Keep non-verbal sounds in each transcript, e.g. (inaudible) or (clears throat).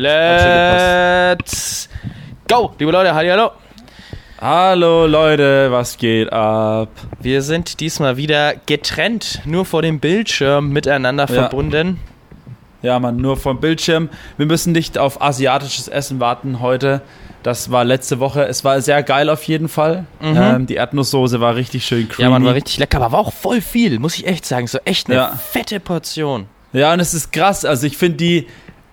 Let's go, liebe Leute, halli, hallo. Hallo Leute, was geht ab? Wir sind diesmal wieder getrennt, nur vor dem Bildschirm miteinander Ja. verbunden. Ja, Mann, nur vom Bildschirm. Wir müssen nicht auf asiatisches Essen warten heute. Das war letzte Woche. Es war sehr geil auf jeden Fall. Ähm, die Erdnusssoße war richtig schön creamy. Ja, man war richtig lecker, aber war auch voll viel, muss ich echt sagen. So echt eine Ja. fette Portion. Ja, und es ist krass. Also ich finde die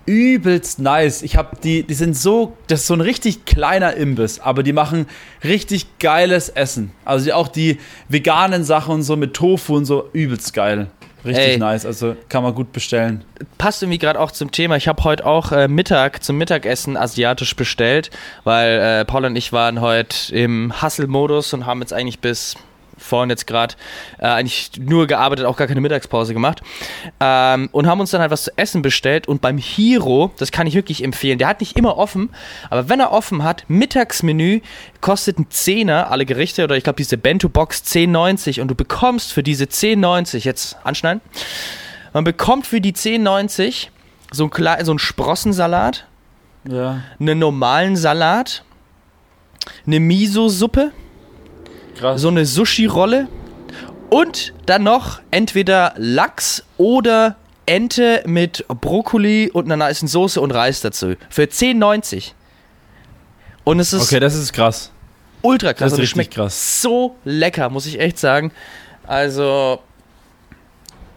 übelst nice. Ich habe die, die sind so, das ist so ein richtig kleiner Imbiss, aber die machen richtig geiles Essen. Also die, auch die veganen Sachen und so mit Tofu und so übelst geil. Richtig Ey. nice. Also kann man gut bestellen. Passt irgendwie gerade auch zum Thema. Ich habe heute auch äh, Mittag zum Mittagessen asiatisch bestellt, weil äh, Paul und ich waren heute im Hustle-Modus und haben jetzt eigentlich bis vorhin jetzt gerade äh, eigentlich nur gearbeitet, auch gar keine Mittagspause gemacht ähm, und haben uns dann halt was zu essen bestellt und beim Hero, das kann ich wirklich empfehlen, der hat nicht immer offen, aber wenn er offen hat, Mittagsmenü kostet ein Zehner alle Gerichte oder ich glaube diese Bento-Box 10,90 und du bekommst für diese 10,90 jetzt anschneiden, man bekommt für die 10,90 so ein, Kle- so ein Sprossensalat, Ja. einen normalen Salat, eine Miso-Suppe, Krass. so eine Sushi-Rolle und dann noch entweder Lachs oder Ente mit Brokkoli und einer niceen Soße und Reis dazu. Für 10,90. Und es ist Okay, das ist krass. ultra krass. das ist richtig schmeckt krass. so lecker, muss ich echt sagen. Also,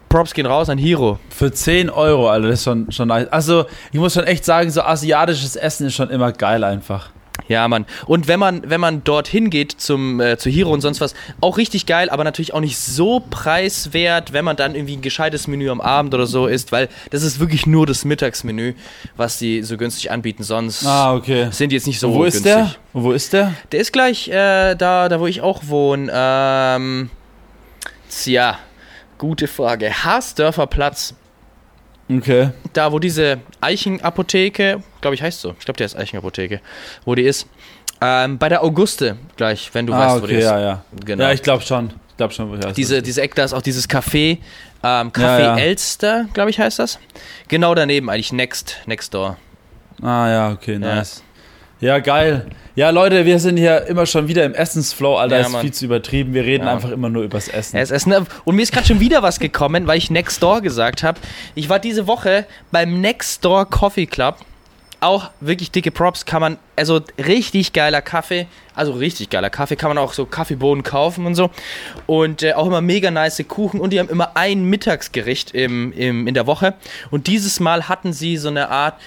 Props gehen raus an Hiro. Für 10 Euro, Alter, das ist schon, schon nice. Also, ich muss schon echt sagen, so asiatisches Essen ist schon immer geil einfach. Ja, Mann. Und wenn man, wenn man dorthin geht zum, äh, zu Hero und sonst was, auch richtig geil, aber natürlich auch nicht so preiswert, wenn man dann irgendwie ein gescheites Menü am Abend oder so isst, weil das ist wirklich nur das Mittagsmenü, was die so günstig anbieten. Sonst Ah, okay. sind die jetzt nicht so wo ist günstig. der? Wo ist der? Der ist gleich äh, da, da, wo ich auch wohne. Ähm, tja, gute Frage. Haasdörfer Platz. Okay. Da, wo diese Eichenapotheke, glaube ich, heißt so. Ich glaube, der ist Eichenapotheke, wo die ist. Ähm, bei der Auguste gleich, wenn du ah, weißt, wo die okay, ist. ja, ja. Genau. Ja, ich glaube schon. Ich glaube schon, wo ich diese, diese Eck, da ist auch dieses Café. Ähm, Café Ja, ja. Elster, glaube ich, heißt das. Genau daneben, eigentlich next, next door. Ah, ja, okay, nice. Ja. geil. Ja, Leute, wir sind hier immer schon wieder im Essensflow, Alter. Ja, ist Mann. viel zu übertrieben. Wir reden Ja, einfach immer nur übers Essen. Ja, es ist ne, und mir ist gerade schon wieder was gekommen, weil ich Next Door gesagt habe. Ich war diese Woche beim Next Door Coffee Club. Auch wirklich dicke Props kann man, also richtig geiler Kaffee, also richtig geiler Kaffee, kann man auch so Kaffeebohnen kaufen und so. Und äh, auch immer mega nice Kuchen und die haben immer ein Mittagsgericht im, im, in der Woche. Und dieses Mal hatten sie so eine Art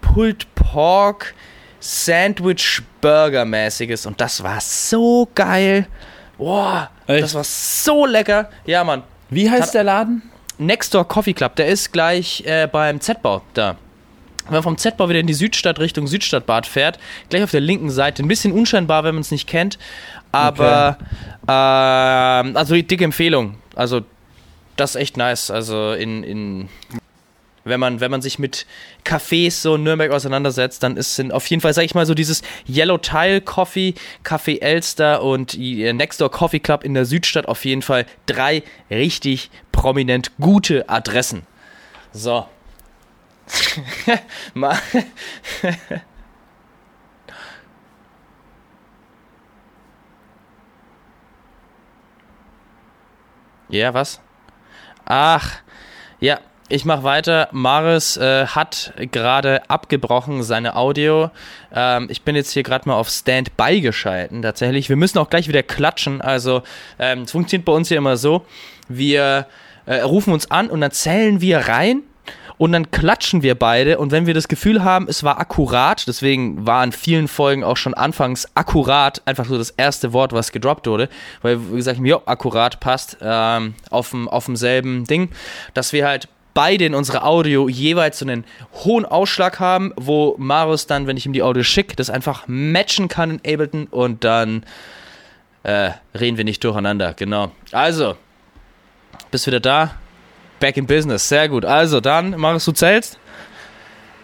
Pulled Pork Sandwich Burger mäßiges und das war so geil. Boah, Echt? das war so lecker. Ja, Mann. Wie heißt der Laden? Nextdoor Coffee Club, der ist gleich äh, beim Z-Bau da. Wenn man vom Z-Bau wieder in die Südstadt Richtung Südstadtbad fährt, gleich auf der linken Seite. Ein bisschen unscheinbar, wenn man es nicht kennt. Aber, ähm, also die dicke Empfehlung. Also, das ist echt nice. Also, in, in wenn man, wenn man sich mit Cafés so in Nürnberg auseinandersetzt, dann ist sind auf jeden Fall, sag ich mal, so dieses Yellow Tile Coffee, Café Elster und die Nextdoor Coffee Club in der Südstadt auf jeden Fall drei richtig prominent gute Adressen. So. (laughs) (laughs) Ja, was? Ach, ja, ich mache weiter. Maris äh, hat gerade abgebrochen seine Audio. Ähm, ich bin jetzt hier gerade mal auf Standby geschalten. Tatsächlich. Wir müssen auch gleich wieder klatschen. Also ähm, es funktioniert bei uns hier immer so: Wir äh, rufen uns an und dann zählen wir rein. Und dann klatschen wir beide und wenn wir das Gefühl haben, es war akkurat, deswegen war in vielen Folgen auch schon anfangs akkurat einfach so das erste Wort, was gedroppt wurde, weil wie gesagt, jo, akkurat passt ähm, auf dem auf demselben Ding, dass wir halt beide in unserer Audio jeweils so einen hohen Ausschlag haben, wo Marius dann, wenn ich ihm die Audio schicke, das einfach matchen kann in Ableton und dann äh, reden wir nicht durcheinander. Genau. Also, bist wieder da? Back in Business. Sehr gut. Also, dann, Marius, du zählst.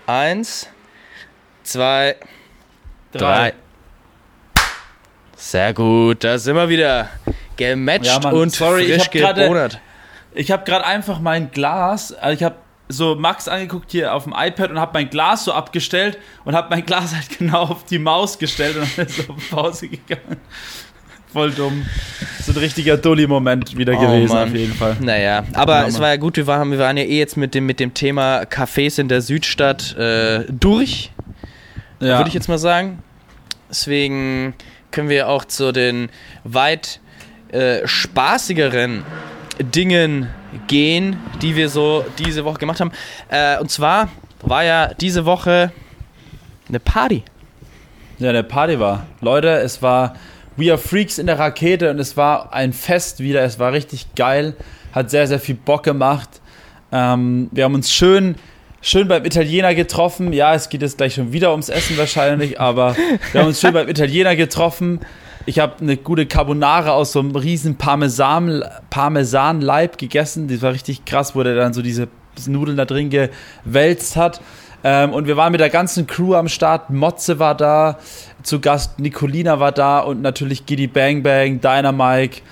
Eins, zwei, drei. Sehr gut. Da sind wir wieder. Gematcht Ja, Mann. und Sorry, ich frisch hab gebonert. Ich habe gerade einfach mein Glas, also ich habe so Max angeguckt hier auf dem iPad und habe mein Glas so abgestellt und habe mein Glas halt (laughs) genau auf die Maus gestellt und dann ist so auf Pause gegangen. Voll dumm. So ein richtiger Dulli-Moment wieder Oh, gewesen, Mann. auf jeden Fall. Naja, aber Ja, es war ja gut, wir waren, wir waren ja eh jetzt mit dem, mit dem Thema Cafés in der Südstadt äh, durch, Ja. würde ich jetzt mal sagen. Deswegen können wir auch zu den weit äh, spaßigeren Dingen gehen, die wir so diese Woche gemacht haben. Äh, und zwar war ja diese Woche eine Party. Ja, der Party war. Leute, es war We Are Freaks in der Rakete und es war ein Fest wieder. Es war richtig geil. Hat sehr, sehr viel Bock gemacht. Ähm, wir haben uns schön, schön beim Italiener getroffen. Ja, es geht jetzt gleich schon wieder ums Essen wahrscheinlich, aber wir haben uns schön beim Italiener getroffen. Ich habe eine gute Carbonara aus so einem riesen Parmesan, Parmesanleib gegessen. Das war richtig krass, wo der dann so diese Nudeln da drin gewälzt hat. Ähm, und wir waren mit der ganzen Crew am Start. Motze war da, zu Gast Nicolina war da und natürlich Giddy Bang Bang, Dynamike,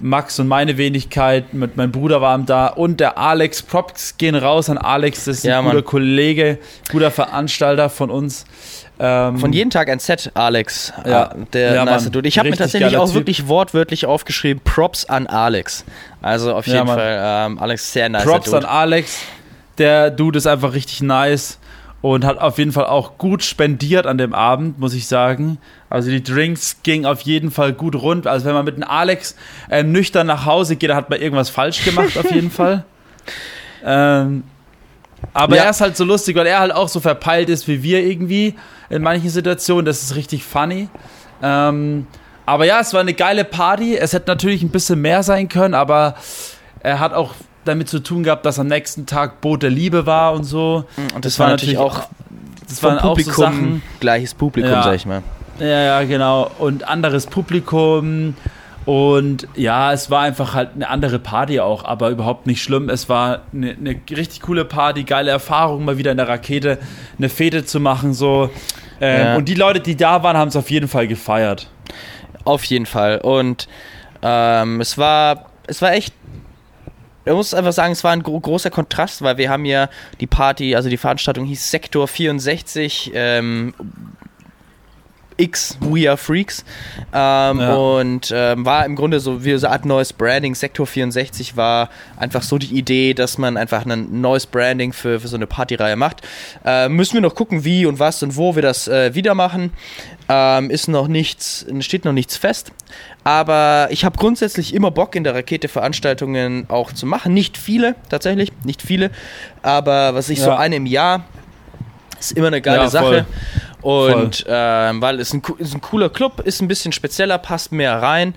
Max und meine Wenigkeit. Mit mein Bruder waren da und der Alex. Props gehen raus an Alex, das ist Ja, ein guter Mann. Kollege, guter Veranstalter von uns. Ähm, Von jeden Tag ein Set, Alex. Ja. Ah, der Ja, nice. Dude. Ich habe mir tatsächlich auch Typ. wirklich wortwörtlich aufgeschrieben, Props an Alex. Also auf Ja, jeden Mann. Fall, ähm, Alex, sehr nice. Props Dude. an Alex. Der Dude ist einfach richtig nice und hat auf jeden Fall auch gut spendiert an dem Abend, muss ich sagen. Also die Drinks gingen auf jeden Fall gut rund. Also wenn man mit einem Alex äh, nüchtern nach Hause geht, dann hat man irgendwas falsch gemacht, auf jeden (laughs) Fall. Ähm, aber Ja. er ist halt so lustig, weil er halt auch so verpeilt ist wie wir irgendwie in manchen Situationen. Das ist richtig funny. Ähm, aber ja, es war eine geile Party. Es hätte natürlich ein bisschen mehr sein können, aber er hat auch damit zu tun gehabt, dass am nächsten Tag Boot der Liebe war und so. Und das, war natürlich auch das waren auch so Publikum, Sachen. gleiches Publikum, Ja. sag ich mal. Ja, ja, genau. Und anderes Publikum. Und ja, es war einfach halt eine andere Party auch, aber überhaupt nicht schlimm. Es war eine, eine richtig coole Party, geile Erfahrung, mal wieder in der Rakete eine Fete zu machen. So. Ähm, Ja. Und die Leute, die da waren, haben es auf jeden Fall gefeiert. Auf jeden Fall. Und ähm, es war, es war echt. Ich muss einfach sagen, es war ein gro großer Kontrast, weil wir haben ja die Party, also die Veranstaltung hieß Sektor 64, ähm, X, We Are Freaks. Ähm, Ja. Und ähm, war im Grunde so wie so eine Art neues Branding. Sektor 64 war einfach so die Idee, dass man einfach ein neues Branding für, für so eine Partyreihe macht. Äh, müssen wir noch gucken, wie und was und wo wir das äh, wieder machen. Ähm, ist noch nichts, steht noch nichts fest. Aber ich habe grundsätzlich immer Bock, in der Rakete Veranstaltungen auch zu machen. Nicht viele, tatsächlich, nicht viele. Aber was ich so Ja. eine im Jahr ist immer eine geile Ja, voll. Und ähm, weil es ein, ist ein cooler Club, ist ein bisschen spezieller, passt mehr rein.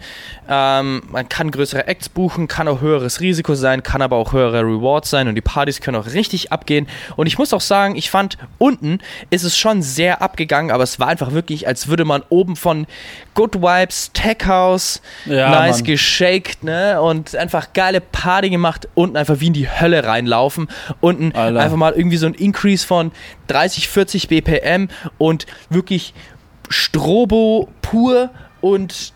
Ähm, man kann größere Acts buchen, kann auch höheres Risiko sein, kann aber auch höhere Rewards sein und die Partys können auch richtig abgehen. Und ich muss auch sagen, ich fand unten ist es schon sehr abgegangen, aber es war einfach wirklich, als würde man oben von Good Vibes, Tech House, Ja, nice Mann. geshaked, ne? Und einfach geile Party gemacht, unten einfach wie in die Hölle reinlaufen. Unten Alter. einfach mal irgendwie so ein Increase von 30, 40 BPM und wirklich Strobo pur und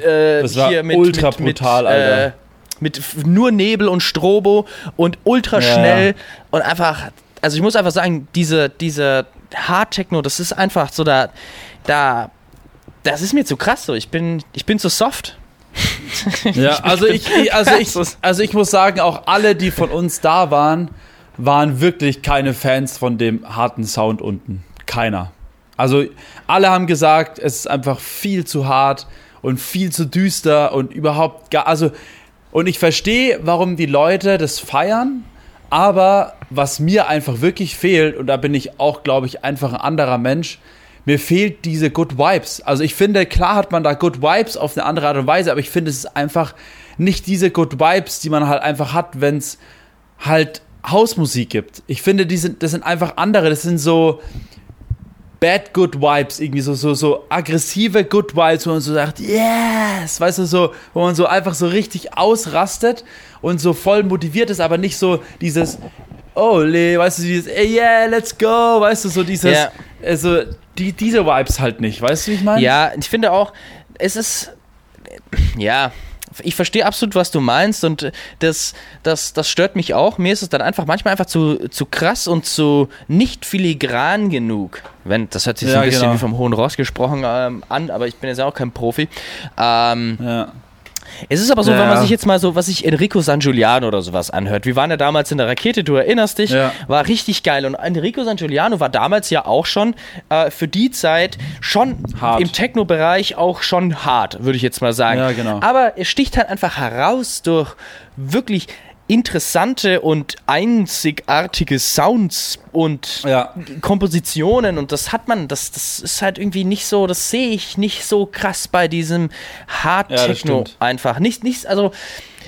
äh, Das war hier mit, ultra mit, mit, brutal, äh, Alter. mit f- nur Nebel und Strobo und ultra schnell ja. und einfach, also ich muss einfach sagen, diese, diese Hard Techno, das ist einfach so da, da, das ist mir zu krass so. Ich bin, ich bin zu soft. Ja, (laughs) also ich, ich- also (laughs) ich, also ich muss sagen, auch alle, die von uns da waren, waren wirklich keine Fans von dem harten Sound unten. Keiner. Also alle haben gesagt, es ist einfach viel zu hart und viel zu düster und überhaupt gar, also und ich verstehe, warum die Leute das feiern, aber was mir einfach wirklich fehlt und da bin ich auch, glaube ich, einfach ein anderer Mensch, mir fehlt diese Good Vibes. Also ich finde, klar hat man da Good Vibes auf eine andere Art und Weise, aber ich finde, es ist einfach nicht diese Good Vibes, die man halt einfach hat, wenn es halt Hausmusik gibt. Ich finde, die sind, das sind einfach andere. Das sind so bad Good Vibes, irgendwie so, so, so aggressive Good Vibes, wo man so sagt, yes, weißt du, so, wo man so einfach so richtig ausrastet und so voll motiviert ist, aber nicht so dieses, oh, le, weißt du, dieses, yeah, let's go, weißt du, so dieses, Ja. also, die, diese Vibes halt nicht, weißt du, wie ich meine? Ja, ich finde auch, es ist, ja, ich verstehe absolut, was du meinst und das, das, das stört mich auch. Mir ist es dann einfach manchmal einfach zu, zu krass und zu nicht filigran genug. Wenn, das hört sich ja, so ein bisschen genau. wie vom Hohen Ross gesprochen ähm, an, aber ich bin jetzt auch kein Profi. Ähm, ja. Es ist aber so, ja. wenn man sich jetzt mal so, was sich Enrico San Giuliano oder sowas anhört. Wir waren ja damals in der Rakete, du erinnerst dich, ja. war richtig geil. Und Enrico San Giuliano war damals ja auch schon äh, für die Zeit schon hart. im Techno-Bereich auch schon hart, würde ich jetzt mal sagen. Ja, genau. Aber er sticht halt einfach heraus durch wirklich interessante und einzigartige Sounds und ja. Kompositionen und das hat man, das, das ist halt irgendwie nicht so, das sehe ich nicht so krass bei diesem Hard Techno ja, einfach. Nicht, nicht, also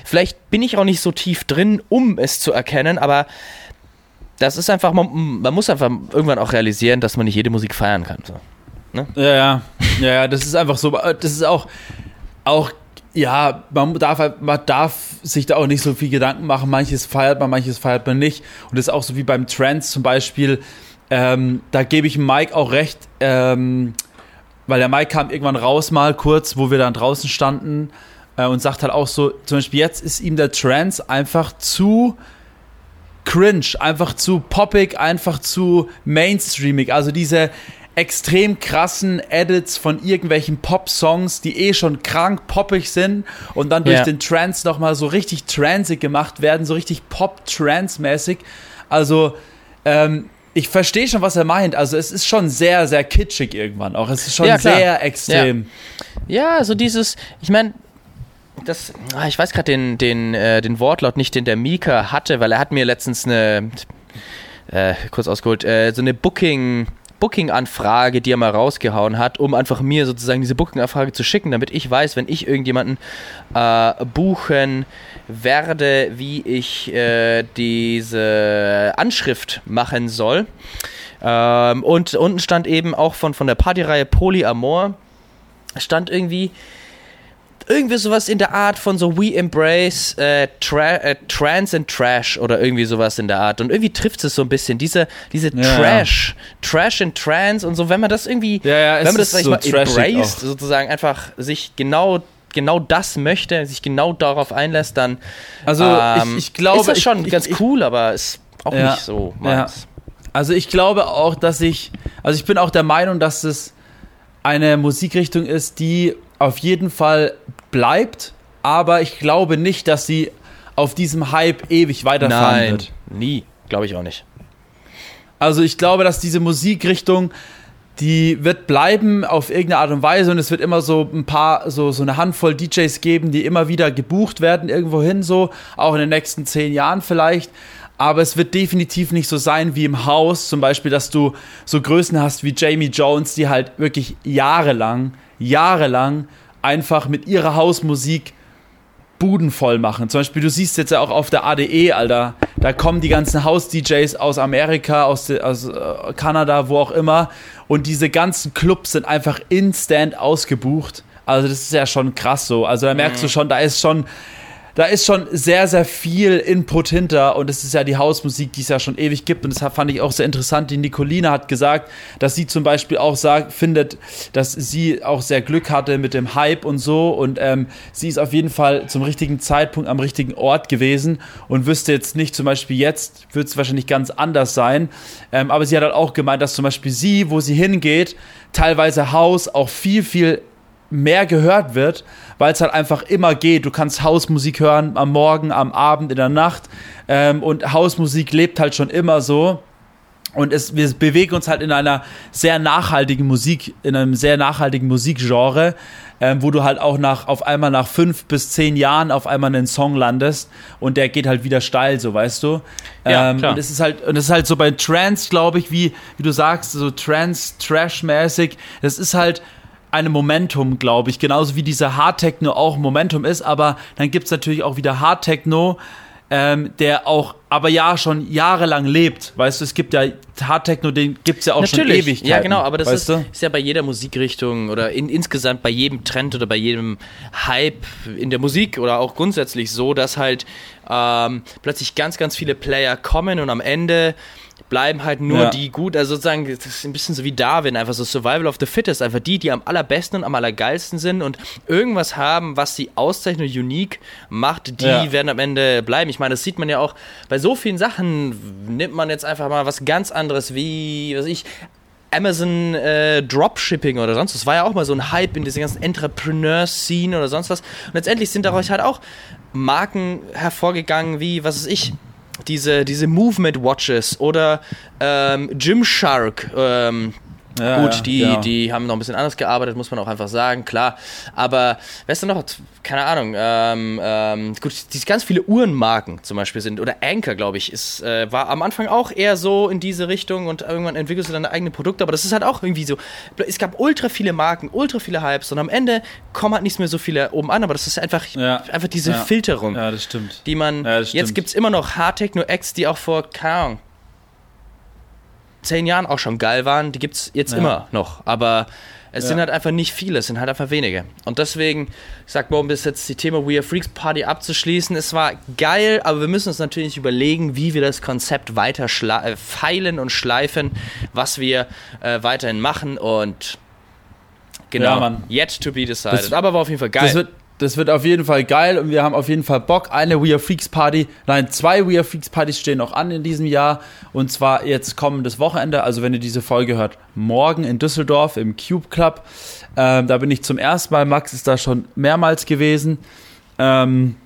vielleicht bin ich auch nicht so tief drin, um es zu erkennen, aber das ist einfach, man, man muss einfach irgendwann auch realisieren, dass man nicht jede Musik feiern kann. So. Ne? Ja, ja, ja, ja, das ist einfach so, das ist auch, auch ja, man darf, halt, man darf sich da auch nicht so viel Gedanken machen. Manches feiert man, manches feiert man nicht. Und das ist auch so wie beim Trance zum Beispiel. Ähm, da gebe ich Mike auch recht, ähm, weil der Mike kam irgendwann raus mal kurz, wo wir dann draußen standen äh, und sagt halt auch so, zum Beispiel jetzt ist ihm der Trance einfach zu cringe, einfach zu poppig, einfach zu mainstreamig. Also diese extrem krassen Edits von irgendwelchen Pop-Songs, die eh schon krank poppig sind und dann durch ja. den Trance nochmal so richtig transig gemacht werden, so richtig Pop-Trance-mäßig. Also, ähm, ich verstehe schon, was er meint. Also, es ist schon sehr, sehr kitschig irgendwann auch. Es ist schon ja, sehr extrem. Ja, ja also dieses, ich meine, das, ah, ich weiß gerade den, den, äh, den Wortlaut nicht, den der Mika hatte, weil er hat mir letztens eine, äh, kurz ausgeholt, äh, so eine Booking- Booking-Anfrage, die er mal rausgehauen hat, um einfach mir sozusagen diese Booking-Anfrage zu schicken, damit ich weiß, wenn ich irgendjemanden äh, buchen werde, wie ich äh, diese Anschrift machen soll. Ähm, und unten stand eben auch von, von der Partyreihe Polyamor, stand irgendwie irgendwie sowas in der Art von so We Embrace äh, tra äh, Trans and Trash oder irgendwie sowas in der Art. Und irgendwie trifft es so ein bisschen, diese, diese ja. Trash, Trash and Trans und so, wenn man das irgendwie, ja, wenn man das, sag so mal, embraced, sozusagen einfach sich genau genau das möchte, sich genau darauf einlässt, dann also ähm, ich, ich glaube, ist das schon ich, ganz ich, cool, aber ist auch nicht so meins. Also ich glaube auch, dass ich, also ich bin auch der Meinung, dass es eine Musikrichtung ist, die auf jeden Fall bleibt, aber ich glaube nicht, dass sie auf diesem Hype ewig weiterfahren Nein, wird. Nie, glaube ich auch nicht. Also ich glaube, dass diese Musikrichtung, die wird bleiben auf irgendeine Art und Weise und es wird immer so ein paar, so, so eine Handvoll DJs geben, die immer wieder gebucht werden, irgendwohin so, auch in den nächsten zehn Jahren vielleicht. Aber es wird definitiv nicht so sein wie im Haus, zum Beispiel, dass du so Größen hast wie Jamie Jones, die halt wirklich jahrelang, jahrelang einfach mit ihrer Hausmusik Buden voll machen. Zum Beispiel, du siehst jetzt ja auch auf der ADE, Alter, da kommen die ganzen Haus-DJs aus Amerika, aus, aus äh, Kanada, wo auch immer. Und diese ganzen Clubs sind einfach instant ausgebucht. Also das ist ja schon krass so. Also da merkst mhm. du schon, da ist schon da ist schon sehr, sehr viel Input hinter und es ist ja die Hausmusik, die es ja schon ewig gibt und das fand ich auch sehr interessant. Die Nicolina hat gesagt, dass sie zum Beispiel auch sagt, findet, dass sie auch sehr Glück hatte mit dem Hype und so und ähm, sie ist auf jeden Fall zum richtigen Zeitpunkt am richtigen Ort gewesen und wüsste jetzt nicht, zum Beispiel jetzt wird es wahrscheinlich ganz anders sein, ähm, aber sie hat halt auch gemeint, dass zum Beispiel sie, wo sie hingeht, teilweise Haus auch viel, viel mehr gehört wird, weil es halt einfach immer geht. Du kannst Hausmusik hören am Morgen, am Abend, in der Nacht. Ähm, und Hausmusik lebt halt schon immer so. Und es, wir bewegen uns halt in einer sehr nachhaltigen Musik, in einem sehr nachhaltigen Musikgenre, ähm, wo du halt auch nach, auf einmal nach fünf bis zehn Jahren auf einmal einen Song landest und der geht halt wieder steil, so weißt du. Ja, ähm, klar. Und es ist halt, und es ist halt so bei Trance, glaube ich, wie, wie du sagst, so Trance-Trash-mäßig. Das ist halt, einem Momentum, glaube ich. Genauso wie dieser Hard Techno auch Momentum ist. Aber dann gibt es natürlich auch wieder Hard Techno, ähm, der auch aber ja schon jahrelang lebt. Weißt du, es gibt ja Hardtechno, den gibt es ja auch Natürlich. schon ewig. Ja, genau, aber das ist, ist ja bei jeder Musikrichtung oder in, insgesamt bei jedem Trend oder bei jedem Hype in der Musik oder auch grundsätzlich so, dass halt ähm, plötzlich ganz, ganz viele Player kommen und am Ende bleiben halt nur Ja. die gut, also sozusagen, das ist ein bisschen so wie Darwin, einfach so Survival of the Fittest, einfach die, die am allerbesten und am allergeilsten sind und irgendwas haben, was sie auszeichnet und unique macht, die Ja. werden am Ende bleiben. Ich meine, das sieht man ja auch bei so vielen Sachen, nimmt man jetzt einfach mal was ganz anderes wie, was weiß ich, Amazon äh, Dropshipping oder sonst was. Das war ja auch mal so ein Hype in dieser ganzen Entrepreneur-Scene oder sonst was. Und letztendlich sind daraus halt auch Marken hervorgegangen, wie, was weiß ich, diese, diese Movement Watches oder ähm, Gymshark. Ähm, Ja, Gut, ja, die, genau. die haben noch ein bisschen anders gearbeitet, muss man auch einfach sagen, klar. Aber, weißt du noch, keine Ahnung, ähm, ähm, gut, die ganz viele Uhrenmarken zum Beispiel sind, oder Anker, glaube ich, ist, äh, war am Anfang auch eher so in diese Richtung und irgendwann entwickelst du deine eigenen Produkte, aber das ist halt auch irgendwie so, es gab ultra viele Marken, ultra viele Hypes und am Ende kommen halt nicht mehr so viele oben an, aber das ist einfach, Ja, einfach diese ja. Filterung, Ja, das stimmt. die man, Ja, das jetzt stimmt. gibt es immer noch Hardtechno-Acts, die auch vor, keine Ahnung, zehn Jahren auch schon geil waren, die gibt es jetzt Ja. immer noch. Aber es Ja. sind halt einfach nicht viele, es sind halt einfach wenige. Und deswegen, ich sag mal, um bis jetzt die Thema We Are Freaks Party abzuschließen, es war geil, aber wir müssen uns natürlich überlegen, wie wir das Konzept weiter äh, feilen und schleifen, was wir äh, weiterhin machen und genau, Ja, Mann. yet to be decided. Das- aber war auf jeden Fall geil. Das wird, auf jeden Fall geil und wir haben auf jeden Fall Bock. Eine We Are Freaks Party, nein, zwei We Are Freaks Partys stehen noch an in diesem Jahr. Und zwar jetzt kommendes Wochenende, also wenn ihr diese Folge hört, morgen in Düsseldorf im Cube Club. Ähm, da bin ich zum ersten Mal. Max ist da schon mehrmals gewesen. Ähm,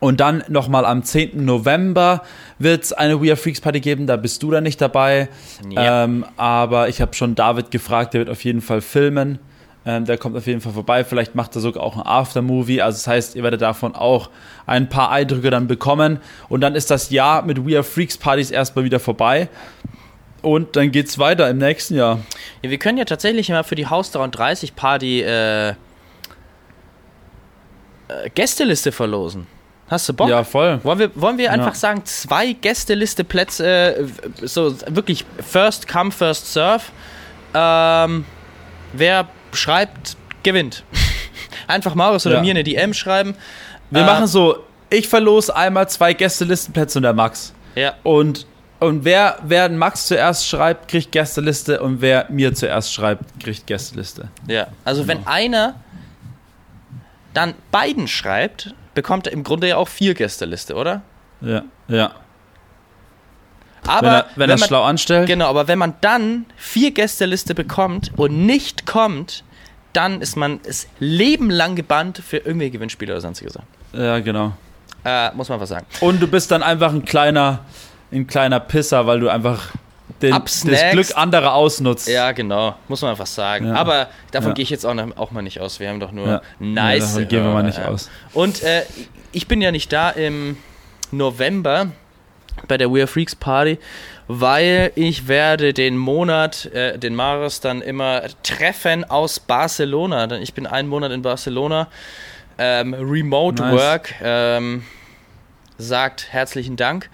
und dann nochmal am 10. November wird es eine We Are Freaks Party geben. Da bist du dann nicht dabei. Ja. Ähm, aber ich habe schon David gefragt, der wird auf jeden Fall filmen. Ähm, der kommt auf jeden Fall vorbei. Vielleicht macht er sogar auch ein Aftermovie. Also das heißt, ihr werdet davon auch ein paar Eindrücke dann bekommen. Und dann ist das Jahr mit We Are Freaks Partys erstmal wieder vorbei. Und dann geht's weiter im nächsten Jahr. Ja, wir können ja tatsächlich mal für die Haus 33 Party äh, äh, Gästeliste verlosen. Hast du Bock? Ja, voll. Wollen wir, wollen wir einfach Ja. sagen, zwei Gästeliste-Plätze, äh, so wirklich first come, first serve. Ähm, wer schreibt, gewinnt. einfach Marius oder Ja. mir eine DM schreiben. Wir Äh, machen so, ich verlose einmal zwei Gästelistenplätze und der Max. Ja, Und, und wer, wer Max zuerst schreibt, kriegt Gästeliste und wer mir zuerst schreibt, kriegt Gästeliste. ja. Also wenn einer dann beiden schreibt, bekommt er im Grunde ja auch vier Gästeliste, oder? Ja, ja. Aber wenn er, wenn er man, schlau anstellt. Genau, aber wenn man dann vier Gästeliste bekommt und nicht kommt, dann ist man das Leben lang gebannt für irgendwelche Gewinnspiele oder sonstige Sachen. Ja, genau. Äh, muss man was sagen. Und du bist dann einfach ein kleiner, ein kleiner Pisser, weil du einfach den, das. Glück anderer ausnutzt. Ja, genau, muss man einfach sagen. Ja. Aber davon Ja. gehe ich jetzt auch, auch mal nicht aus. Wir haben doch nur Ja. nice. Davon gehen wir mal nicht Hörer, ja. aus. Und äh, ich bin ja nicht da im November bei der We Are Freaks Party, weil ich werde den Monat, äh, den Maris dann immer treffen aus Barcelona. Denn ich bin einen Monat in Barcelona. Ähm, Remote Nice. Work ähm, sagt herzlichen Dank.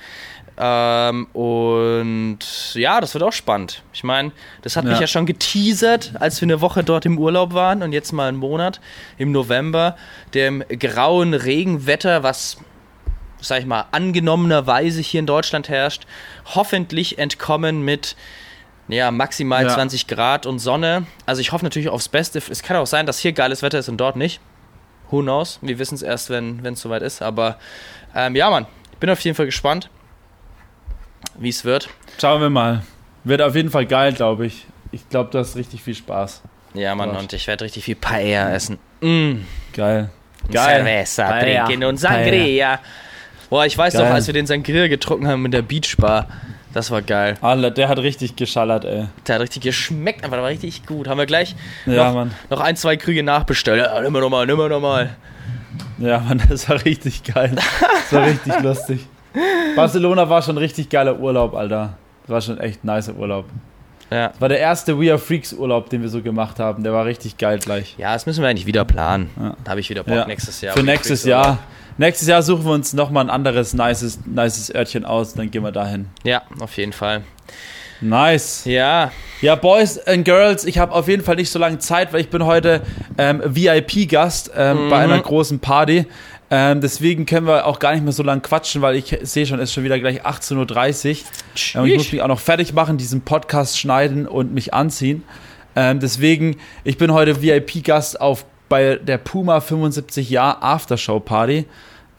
Ähm, und ja, das wird auch spannend. Ich meine, das hat mich Ja. ja schon geteasert, als wir eine Woche dort im Urlaub waren und jetzt mal einen Monat im November, dem grauen Regenwetter, was, sag ich mal, angenommenerweise hier in Deutschland herrscht, hoffentlich entkommen mit ja, maximal Ja. 20 Grad und Sonne. Also ich hoffe natürlich aufs Beste. Es kann auch sein, dass hier geiles Wetter ist und dort nicht. Who knows? Wir wissen es erst, wenn es soweit ist. Aber ähm, ja, Mann, ich bin auf jeden Fall gespannt, wie es wird. Schauen wir mal. Wird auf jeden Fall geil, glaube ich. Ich glaube, du hast richtig viel Spaß. Ja, Mann, Gott. und ich werde richtig viel Paella essen. Mm. Geil. Geil. Cerveza Paella. trinken und Sangria. Boah, ich weiß noch, Geil. als wir den Sangria getrunken haben in der Beachbar. Das war geil. Alter, der hat richtig geschallert, ey. Der hat richtig geschmeckt, aber der war richtig gut. Haben wir gleich Ja, noch, Mann. noch ein, zwei Krüge nachbestellt. Ja, nimm mal nochmal, nimm mal nochmal. Ja, Mann, das war richtig geil. Das war richtig (laughs) lustig. Barcelona war schon richtig geiler Urlaub, Alter. Das war schon echt nicer Urlaub. Ja. Das war der erste We Are Freaks Urlaub, den wir so gemacht haben. Der war richtig geil gleich. Ja, das müssen wir eigentlich wieder planen. Ja. Da habe ich wieder Bock Ja. nächstes Jahr. Für nächstes? Jahr. Nächstes Jahr suchen wir uns nochmal ein anderes nices, nices Örtchen aus, dann gehen wir dahin. Ja, auf jeden Fall. Nice. Ja, Ja, Boys and Girls, ich habe auf jeden Fall nicht so lange Zeit, weil ich bin heute ähm, VIP-Gast ähm, bei Mhm. einer großen Party. Ähm, deswegen können wir auch gar nicht mehr so lange quatschen, weil ich sehe schon, es ist schon wieder gleich 18.30 Uhr. Ähm, ich muss mich auch noch fertig machen, diesen Podcast schneiden und mich anziehen. Ähm, deswegen, ich bin heute VIP-Gast auf bei der Puma 75 Jahr Aftershow Party.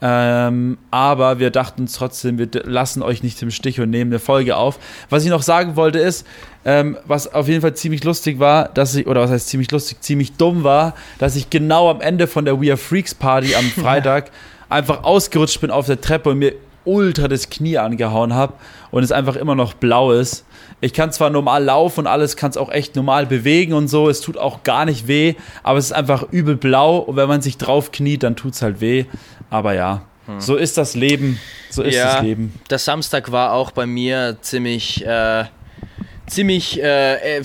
Ähm, aber wir dachten trotzdem, wir lassen euch nicht im Stich und nehmen eine Folge auf. Was ich noch sagen wollte ist, ähm, was auf jeden Fall ziemlich lustig war, dass ich, oder was heißt ziemlich lustig, ziemlich dumm war, dass ich genau am Ende von der We Are Freaks Party am (laughs) Freitag einfach ausgerutscht bin auf der Treppe und mir ultra das Knie angehauen habe und es einfach immer noch blau ist. Ich kann zwar normal laufen und alles, kann es auch echt normal bewegen und so, es tut auch gar nicht weh, aber es ist einfach übel blau und wenn man sich drauf kniet, dann tut es halt weh. Aber ja, so ist das Leben, so ist Ja. das Leben. der Samstag war auch bei mir ziemlich, äh, ziemlich, äh, äh,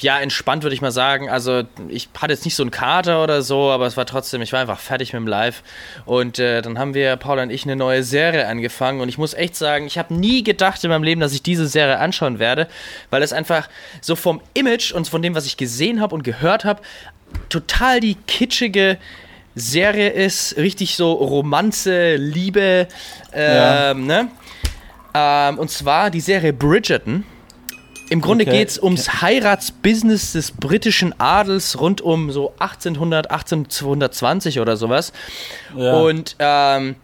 ja, entspannt, würde ich mal sagen. Also, ich hatte jetzt nicht so einen Kater oder so, aber es war trotzdem, ich war einfach fertig mit dem Live. Und äh, dann haben wir, Paula und ich, eine neue Serie angefangen. Und ich muss echt sagen, ich habe nie gedacht in meinem Leben, dass ich diese Serie anschauen werde, weil es einfach so vom Image und von dem, was ich gesehen habe und gehört habe, total die kitschige Serie ist, richtig so Romanze, Liebe, ähm, ne? Ähm, und zwar die Serie Bridgerton. Im Grunde Okay. geht es ums Heiratsbusiness des britischen Adels rund um so 1800, 1820 oder sowas. Ja. Und ähm,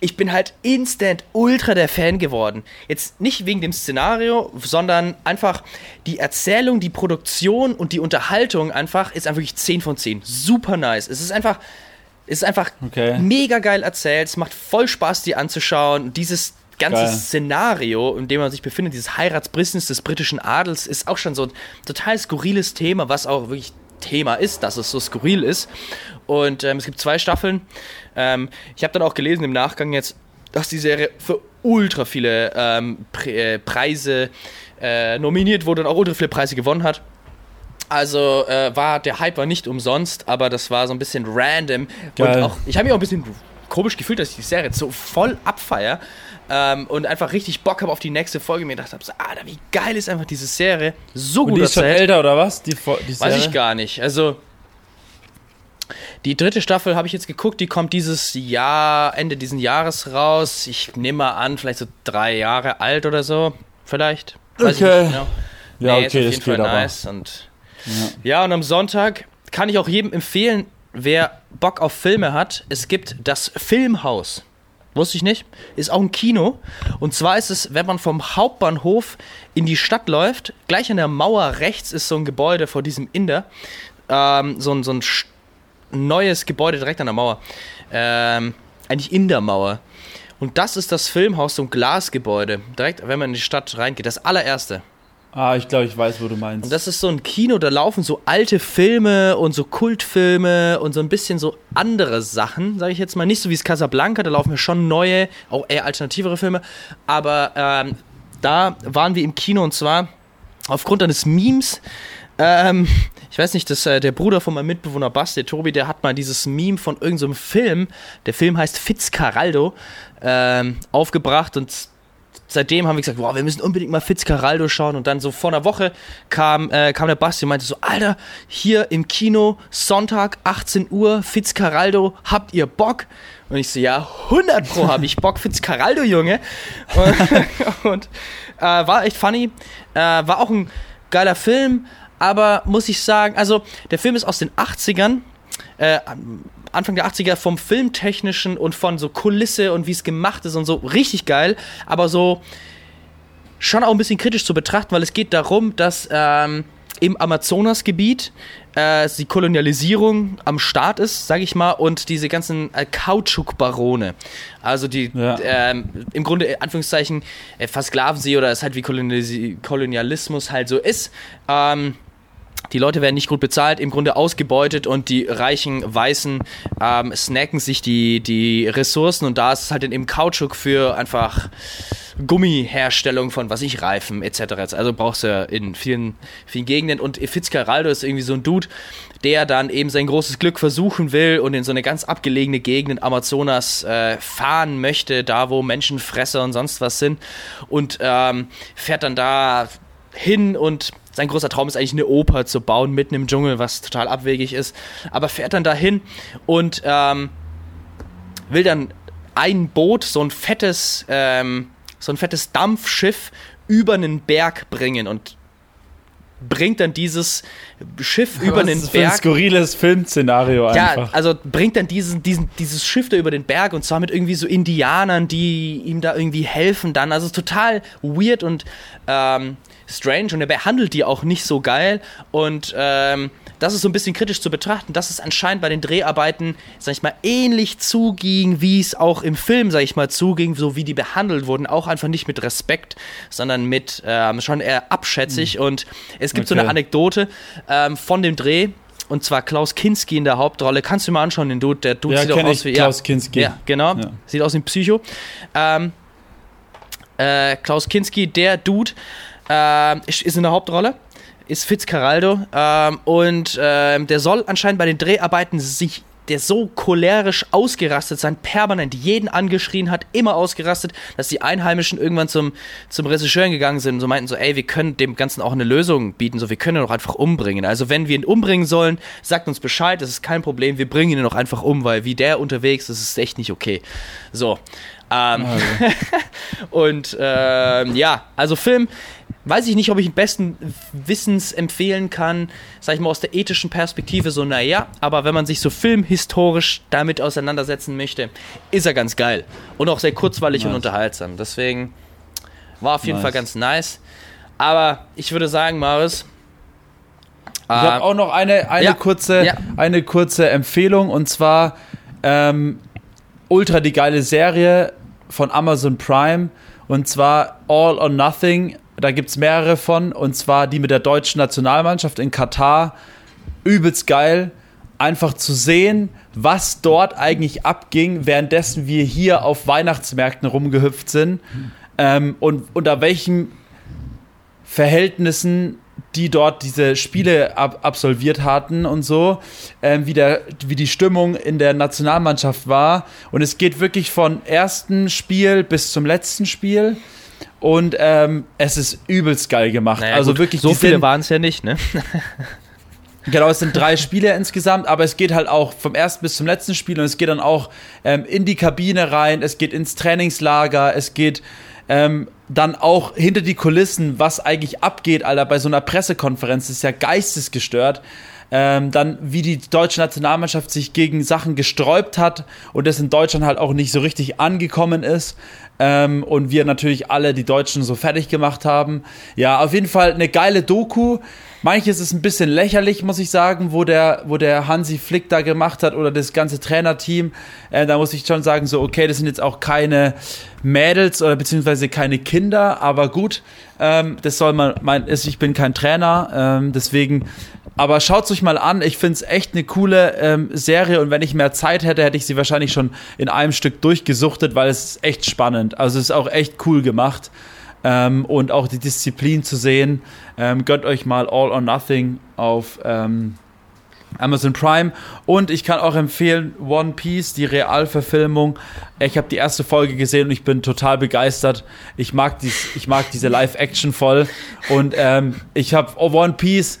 ich bin halt instant ultra der Fan geworden. Jetzt nicht wegen dem Szenario, sondern einfach die Erzählung, die Produktion und die Unterhaltung einfach ist einfach wirklich 10 von 10. Super nice. Es ist einfach, es ist einfach Okay. mega geil erzählt. Es macht voll Spaß, die anzuschauen. Dieses ganze Geil. Szenario, in dem man sich befindet, dieses Heiratsbusiness des britischen Adels, ist auch schon so ein total skurriles Thema, was auch wirklich Thema ist, dass es so skurril ist. Und ähm, es gibt zwei Staffeln. Ähm, ich habe dann auch gelesen im Nachgang jetzt, dass die Serie für ultra viele ähm, Pre äh, Preise äh, nominiert wurde und auch ultra viele Preise gewonnen hat. Also äh, war der Hype war nicht umsonst, aber das war so ein bisschen random. Geil. Und auch, ich habe mich auch ein bisschen komisch gefühlt, dass ich die Serie jetzt so voll abfeier ähm, und einfach richtig Bock habe auf die nächste Folge. Mir gedacht habe, so, Alter, wie geil ist einfach diese Serie. So Und gut die ist schon älter oder was? Die, die Weiß ich gar nicht. Also die dritte Staffel habe ich jetzt geguckt, die kommt dieses Jahr, Ende diesen Jahres raus. Ich nehme mal an, vielleicht so drei Jahre alt oder so, vielleicht. Weiß Okay. ich nicht genau. Ja, Nee, ist okay, auf das jeden Fall geht aber. nice. Und ja. und am Sonntag kann ich auch jedem empfehlen, wer Bock auf Filme hat, es gibt das Filmhaus. Wusste ich nicht. Ist auch ein Kino. Und zwar ist es, wenn man vom Hauptbahnhof in die Stadt läuft, gleich an der Mauer rechts ist so ein Gebäude vor diesem Inder. Ähm, so ein, so ein neues Gebäude direkt an der Mauer. Ähm, eigentlich in der Mauer. Und das ist das Filmhaus, so ein Glasgebäude. Direkt, wenn man in die Stadt reingeht. Das allererste. Ah, ich glaube, ich weiß, wo du meinst. Und das ist so ein Kino, da laufen so alte Filme und so Kultfilme und so ein bisschen so andere Sachen, sage ich jetzt mal. Nicht so wie es Casablanca, da laufen ja schon neue, auch eher alternativere Filme. Aber ähm, da waren wir im Kino und zwar aufgrund eines Memes. Ähm, ich weiß nicht, das, äh, der Bruder von meinem Mitbewohner Bas, der Tobi, der hat mal dieses Meme von irgendeinem so Film, der Film heißt Fitzcarraldo, ähm, aufgebracht und seitdem haben wir gesagt, wow, wir müssen unbedingt mal Fitzcarraldo schauen. Und dann so vor einer Woche kam, äh, kam der Basti und meinte so, Alter, hier im Kino, Sonntag, 18 Uhr, Fitzcarraldo, habt ihr Bock? Und ich so, ja, 100 pro habe ich Bock, Fitzcarraldo, Junge. Und, (laughs) und äh, war echt funny. Äh, war auch ein geiler Film, aber muss ich sagen, also der Film ist aus den 80ern. Äh, Anfang der 80er vom Filmtechnischen und von so Kulisse und wie es gemacht ist und so richtig geil, aber so schon auch ein bisschen kritisch zu betrachten, weil es geht darum, dass ähm, im Amazonasgebiet äh, die Kolonialisierung am Start ist, sage ich mal, und diese ganzen äh, Kautschukbarone, also die Ja. ähm, im Grunde äh, Anführungszeichen äh, versklaven sie oder es halt wie Kolonialismus halt so ist. Ähm, die Leute werden nicht gut bezahlt, im Grunde ausgebeutet und die reichen Weißen ähm, snacken sich die, die Ressourcen und da ist es halt eben Kautschuk für einfach Gummiherstellung von, was ich, Reifen etc. Also brauchst du in vielen, vielen Gegenden und Fitzcarraldo ist irgendwie so ein Dude, der dann eben sein großes Glück versuchen will und in so eine ganz abgelegene Gegend in Amazonas äh, fahren möchte, da wo Menschenfresser und sonst was sind und ähm, fährt dann da hin und sein großer Traum ist eigentlich eine Oper zu bauen, mitten im Dschungel, was total abwegig ist. Aber fährt dann dahin und ähm, will dann ein Boot, so ein fettes, ähm, so ein fettes Dampfschiff über einen Berg bringen und bringt dann dieses Schiff über den ist Berg. Ein skurriles Filmszenario Ja, einfach. also bringt dann diesen, diesen, dieses Schiff da über den Berg und zwar mit irgendwie so Indianern, die ihm da irgendwie helfen dann. Also total weird und ähm, strange und er behandelt die auch nicht so geil und ähm, das ist so ein bisschen kritisch zu betrachten, dass es anscheinend bei den Dreharbeiten, sag ich mal, ähnlich zuging, wie es auch im Film, sag ich mal, zuging, so wie die behandelt wurden, auch einfach nicht mit Respekt, sondern mit ähm, schon eher abschätzig. Und es gibt so Okay. eine Anekdote ähm, von dem Dreh. Und zwar Klaus Kinski in der Hauptrolle. Kannst du mal anschauen, den Dude. Der Dude Ja, sieht auch aus wie Klaus ja, Kinski. Ja, genau. Ja. Sieht aus wie ein Psycho. Ähm, äh, Klaus Kinski, der Dude, ähm, ist in der Hauptrolle, ist Fitzcarraldo ähm, und ähm, der soll anscheinend bei den Dreharbeiten sich der so cholerisch ausgerastet sein, permanent jeden angeschrien hat, immer ausgerastet, dass die Einheimischen irgendwann zum, zum Regisseur gegangen sind und so meinten so, ey, wir können dem Ganzen auch eine Lösung bieten, so, wir können ihn doch einfach umbringen. Also wenn wir ihn umbringen sollen, sagt uns Bescheid, das ist kein Problem, wir bringen ihn doch einfach um, weil wie der unterwegs ist, ist echt nicht okay. So. Ähm, (laughs) und ähm, ja, also Film, weiß ich nicht, ob ich besten Wissens empfehlen kann, sag ich mal aus der ethischen Perspektive, so naja, aber wenn man sich so filmhistorisch damit auseinandersetzen möchte, ist er ganz geil. Und auch sehr kurzweilig und Nice. unterhaltsam. Deswegen war auf jeden Nice. Fall ganz nice. Aber ich würde sagen, Marius. Ich habe auch noch eine, eine, ja, kurze, ja. eine kurze Empfehlung und zwar ähm, ultra die geile Serie von Amazon Prime und zwar All or Nothing. Da gibt es mehrere von und zwar die mit der deutschen Nationalmannschaft in Katar. Übelst geil. Einfach zu sehen, was dort eigentlich abging, währenddessen wir hier auf Weihnachtsmärkten rumgehüpft sind ähm, und unter welchen Verhältnissen die dort diese Spiele ab absolviert hatten und so, ähm, wie, der, wie die Stimmung in der Nationalmannschaft war. Und es geht wirklich von ersten Spiel bis zum letzten Spiel. Und ähm, es ist übelst geil gemacht. Naja, also gut, wirklich, so viele waren es ja nicht, ne? (laughs) Genau, es sind drei Spiele insgesamt, aber es geht halt auch vom ersten bis zum letzten Spiel und es geht dann auch ähm, in die Kabine rein, es geht ins Trainingslager, es geht ähm, dann auch hinter die Kulissen, was eigentlich abgeht, Alter, bei so einer Pressekonferenz, ist ja geistesgestört. Ähm, dann, wie die deutsche Nationalmannschaft sich gegen Sachen gesträubt hat und das in Deutschland halt auch nicht so richtig angekommen ist. Ähm, und wir natürlich alle die Deutschen so fertig gemacht haben. Ja, auf jeden Fall eine geile Doku. Manches ist ein bisschen lächerlich, muss ich sagen, wo der, wo der Hansi Flick da gemacht hat oder das ganze Trainerteam. Äh, da muss ich schon sagen, so, okay, das sind jetzt auch keine Mädels oder beziehungsweise keine Kinder, aber gut, ähm, das soll man, mein, ich bin kein Trainer, ähm, deswegen, aber schaut's euch mal an, ich find's echt eine coole ähm, Serie und wenn ich mehr Zeit hätte, hätte ich sie wahrscheinlich schon in einem Stück durchgesuchtet, weil es ist echt spannend, also es ist auch echt cool gemacht ähm, und auch die Disziplin zu sehen. Ähm, gönnt euch mal All or Nothing auf ähm, Amazon Prime und ich kann auch empfehlen One Piece, die Realverfilmung. Ich habe die erste Folge gesehen und ich bin total begeistert. Ich mag, dies, ich mag diese Live-Action voll und ähm, ich habe One Piece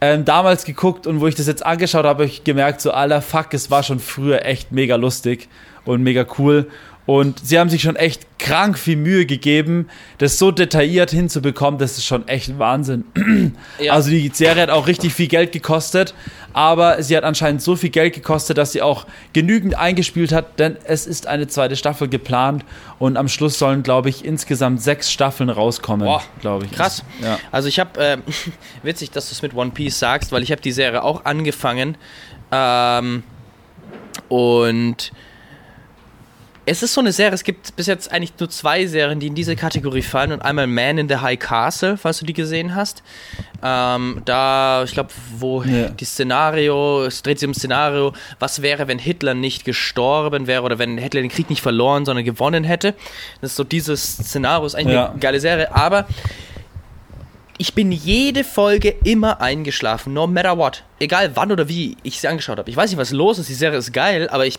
ähm, damals geguckt und wo ich das jetzt angeschaut habe, habe ich gemerkt, so aller Fuck, es war schon früher echt mega lustig und mega cool. Und sie haben sich schon echt krank viel Mühe gegeben, das so detailliert hinzubekommen, das ist schon echt Wahnsinn. (clears throat) Ja. Also die Serie hat auch richtig viel Geld gekostet, aber sie hat anscheinend so viel Geld gekostet, dass sie auch genügend eingespielt hat, denn es ist eine zweite Staffel geplant und am Schluss sollen, glaube ich, insgesamt sechs Staffeln rauskommen, Boah, glaube ich. Krass. Ja. Also ich habe, äh, (laughs) witzig, dass du es mit One Piece sagst, weil ich habe die Serie auch angefangen ähm, und es ist so eine Serie, es gibt bis jetzt eigentlich nur zwei Serien, die in diese Kategorie fallen und einmal Man in the High Castle, falls du die gesehen hast. Ähm, da, ich glaube, wo Ja. die Szenario, es dreht sich um Szenario, was wäre, wenn Hitler nicht gestorben wäre oder wenn Hitler den Krieg nicht verloren, sondern gewonnen hätte. Das ist so dieses Szenario, ist eigentlich Ja. eine geile Serie, aber ich bin jede Folge immer eingeschlafen, no matter what. Egal wann oder wie ich sie angeschaut habe. Ich weiß nicht, was los ist, die Serie ist geil, aber ich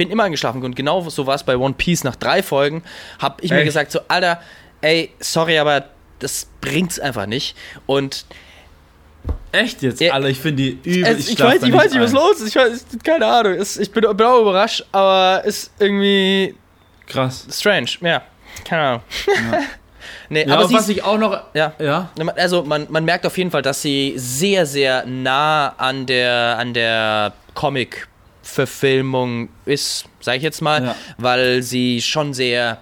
bin immer eingeschlafen. Und genau so war es bei One Piece nach drei Folgen. Habe ich mir Echt? gesagt, so, Alter, ey, sorry, aber das bringt's einfach nicht. Und Echt jetzt? Ja. Alter, ich finde die übel. ich, schlaf weiß, ich weiß nicht, was los ist. Ich weiß, keine Ahnung. Es, ich bin, bin auch überrascht, aber ist irgendwie Krass. strange. Ja, keine Ahnung. (laughs) nee, Ja, aber aber was ich auch noch. ja. Ja. Also man, man merkt auf jeden Fall, dass sie sehr, sehr nah an der, an der Comic-Verfilmung ist, sage ich jetzt mal, Ja. weil sie schon sehr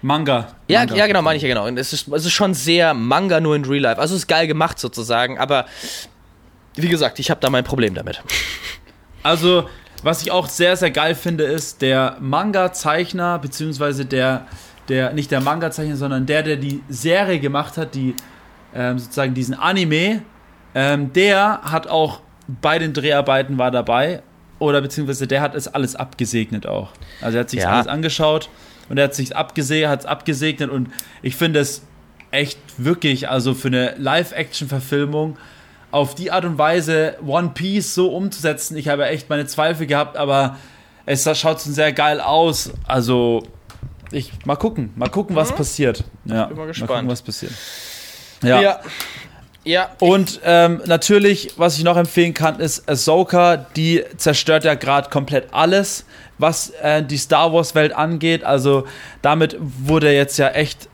Manga. ja, Manga. ja, genau, meine ich ja genau. Und es ist, es ist schon sehr Manga nur in Real Life. Also es ist geil gemacht sozusagen, aber wie gesagt, ich habe da mein Problem damit. Also, was ich auch sehr, sehr geil finde, ist der Manga-Zeichner, beziehungsweise der, der, nicht der Manga-Zeichner, sondern der, der die Serie gemacht hat, die ähm, sozusagen diesen Anime, ähm, der hat auch bei den Dreharbeiten war dabei, oder beziehungsweise der hat es alles abgesegnet auch. Also er hat sich Ja. alles angeschaut und er hat sich abgese hat es abgesegnet und ich finde es echt wirklich, also für eine Live-Action-Verfilmung, auf die Art und Weise One Piece so umzusetzen. Ich habe echt meine Zweifel gehabt, aber es schaut schon sehr geil aus. Also, ich mal gucken, mal gucken, was passiert. Ja, Mhm. Bin mal Mal gespannt. gucken, was passiert. Ja. ja. Ja, Und ähm, natürlich, was ich noch empfehlen kann, ist Ahsoka, die zerstört ja gerade komplett alles, was äh, die Star Wars Welt angeht. Also damit wurde jetzt ja echt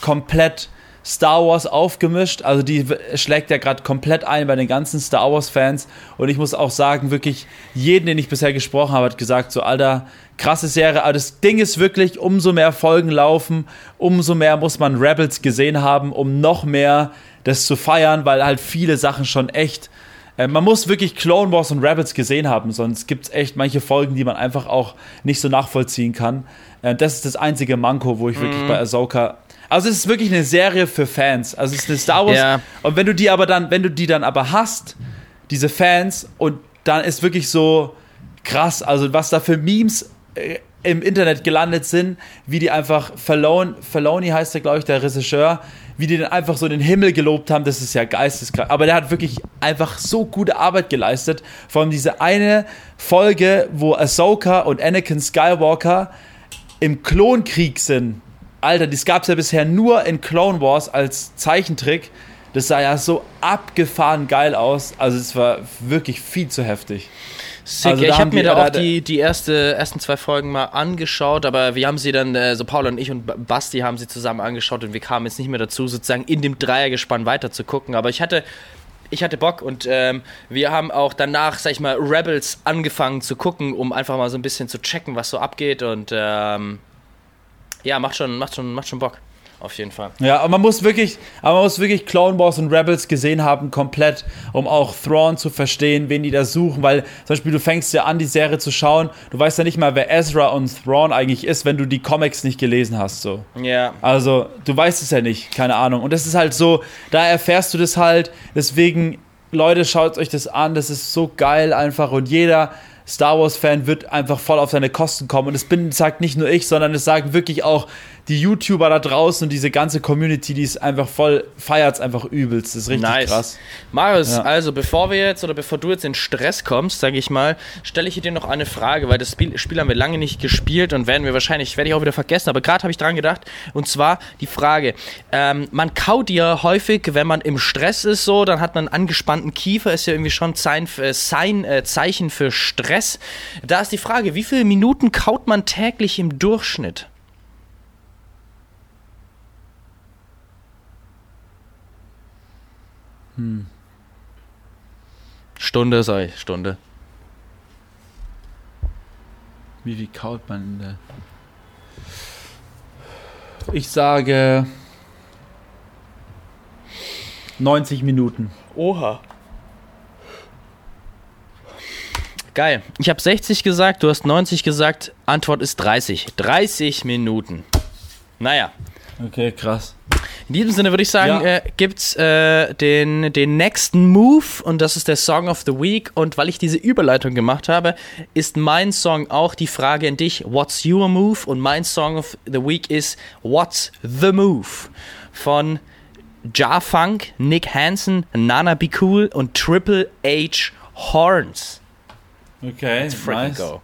komplett Star Wars aufgemischt. Also die schlägt ja gerade komplett ein bei den ganzen Star Wars Fans. Und ich muss auch sagen, wirklich jeden, den ich bisher gesprochen habe, hat gesagt, so Alter, krasse Serie. Aber das Ding ist wirklich, umso mehr Folgen laufen, umso mehr muss man Rebels gesehen haben, um noch mehr das zu feiern, weil halt viele Sachen schon echt äh, man muss wirklich Clone Wars und Rebels gesehen haben, sonst gibt es echt manche Folgen, die man einfach auch nicht so nachvollziehen kann. Äh, das ist das einzige Manko, wo ich Mhm. wirklich bei Ahsoka. Also es ist wirklich eine Serie für Fans. Also es ist eine Star Wars. Ja. Und wenn du die aber dann, wenn du die dann aber hast, diese Fans, und dann ist wirklich so krass, also was da für Memes äh, im Internet gelandet sind, wie die einfach Falone, Faloni heißt der, glaube ich, der Regisseur, wie die dann einfach so den Himmel gelobt haben, das ist ja geisteskrank. Aber der hat wirklich einfach so gute Arbeit geleistet. Vor allem diese eine Folge, wo Ahsoka und Anakin Skywalker im Klonkrieg sind. Alter, das gab es ja bisher nur in Clone Wars als Zeichentrick. Das sah ja so abgefahren geil aus. Also es war wirklich viel zu heftig. Sick. Also ich habe mir da da- auch die, die erste, ersten zwei Folgen mal angeschaut, aber wir haben sie dann, äh, so Paul und ich und Basti haben sie zusammen angeschaut und wir kamen jetzt nicht mehr dazu, sozusagen in dem Dreiergespann weiter zu gucken. Aber ich hatte, ich hatte Bock und ähm, wir haben auch danach, sag ich mal, Rebels angefangen zu gucken, um einfach mal so ein bisschen zu checken, was so abgeht und ähm, ja, macht schon, macht schon, macht schon Bock. Auf jeden Fall. Ja, aber man muss wirklich, aber man muss wirklich Clone Wars und Rebels gesehen haben, komplett, um auch Thrawn zu verstehen, wen die da suchen, weil zum Beispiel du fängst ja an, die Serie zu schauen, du weißt ja nicht mal, wer Ezra und Thrawn eigentlich ist, wenn du die Comics nicht gelesen hast, so. Ja. Also, du weißt es ja nicht, keine Ahnung. Und das ist halt so, da erfährst du das halt. Deswegen, Leute, schaut euch das an. Das ist so geil einfach. Und jeder Star Wars-Fan wird einfach voll auf seine Kosten kommen. Und das bin, sagt nicht nur ich, sondern es sagen wirklich auch die YouTuber da draußen und diese ganze Community, die ist einfach voll, feiert es einfach übelst. Das ist richtig Nice. krass. Marius, Ja. also bevor wir jetzt oder bevor du jetzt in Stress kommst, sage ich mal, stelle ich dir noch eine Frage, weil das Spiel, Spiel haben wir lange nicht gespielt und werden wir wahrscheinlich, werde ich auch wieder vergessen, aber gerade habe ich dran gedacht und zwar die Frage, ähm, man kaut ja häufig, wenn man im Stress ist so, dann hat man einen angespannten Kiefer, ist ja irgendwie schon Zeichen, äh, Sein, äh, Zeichen für Stress. Da ist die Frage, wie viele Minuten kaut man täglich im Durchschnitt? Stunde, sag ich, Stunde. Wie viel kaut man in der. Ich sage 90 Minuten. Oha. Geil. Ich habe 60 gesagt, du hast 90 gesagt. Antwort ist 30. 30 Minuten. Naja, Okay, krass. In diesem Sinne würde ich sagen, Ja. äh, gibt's äh, den, den nächsten Move und das ist der Song of the Week. Und weil ich diese Überleitung gemacht habe, ist mein Song auch die Frage an dich: What's your move? Und mein Song of the Week ist What's the Move? Von Ja Funk, Nick Hansen, Nana Be Cool und Triple H Horns. Okay, Freaking nice. go.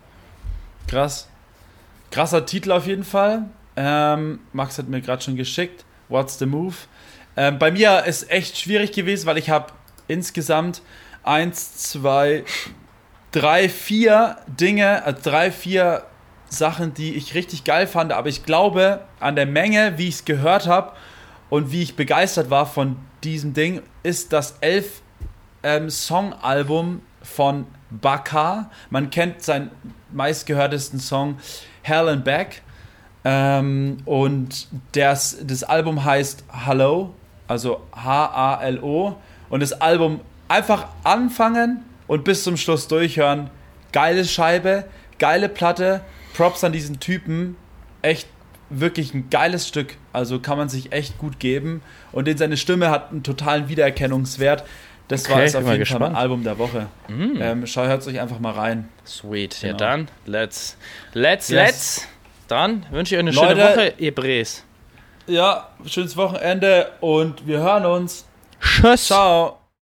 Krass. Krasser Titel auf jeden Fall. Ähm, Max hat mir gerade schon geschickt. What's the move? Ähm, bei mir ist echt schwierig gewesen, weil ich habe insgesamt eins, zwei, drei, vier Dinge, äh, drei, vier Sachen, die ich richtig geil fand. Aber ich glaube, an der Menge, wie ich es gehört habe und wie ich begeistert war von diesem Ding, ist das elf ähm, Songalbum von Bakar. Man kennt seinen meistgehörtesten Song Hell and Back. Ähm, und das, das Album heißt Hello, also H-A-L-O. Und das Album einfach anfangen und bis zum Schluss durchhören. Geile Scheibe, geile Platte. Props an diesen Typen. Echt wirklich ein geiles Stück. Also kann man sich echt gut geben. Und in seine Stimme hat einen totalen Wiedererkennungswert. Das war Okay, es auf bin mal jeden Fall mein gespannt. Album der Woche. Ähm, schau, hört euch einfach mal rein. Sweet. Ja, Genau. dann, let's, let's, Yes. let's. Dann wünsche ich euch eine Leute. schöne Woche, ihr Bres. Ja, schönes Wochenende und wir hören uns. Tschüss. Ciao.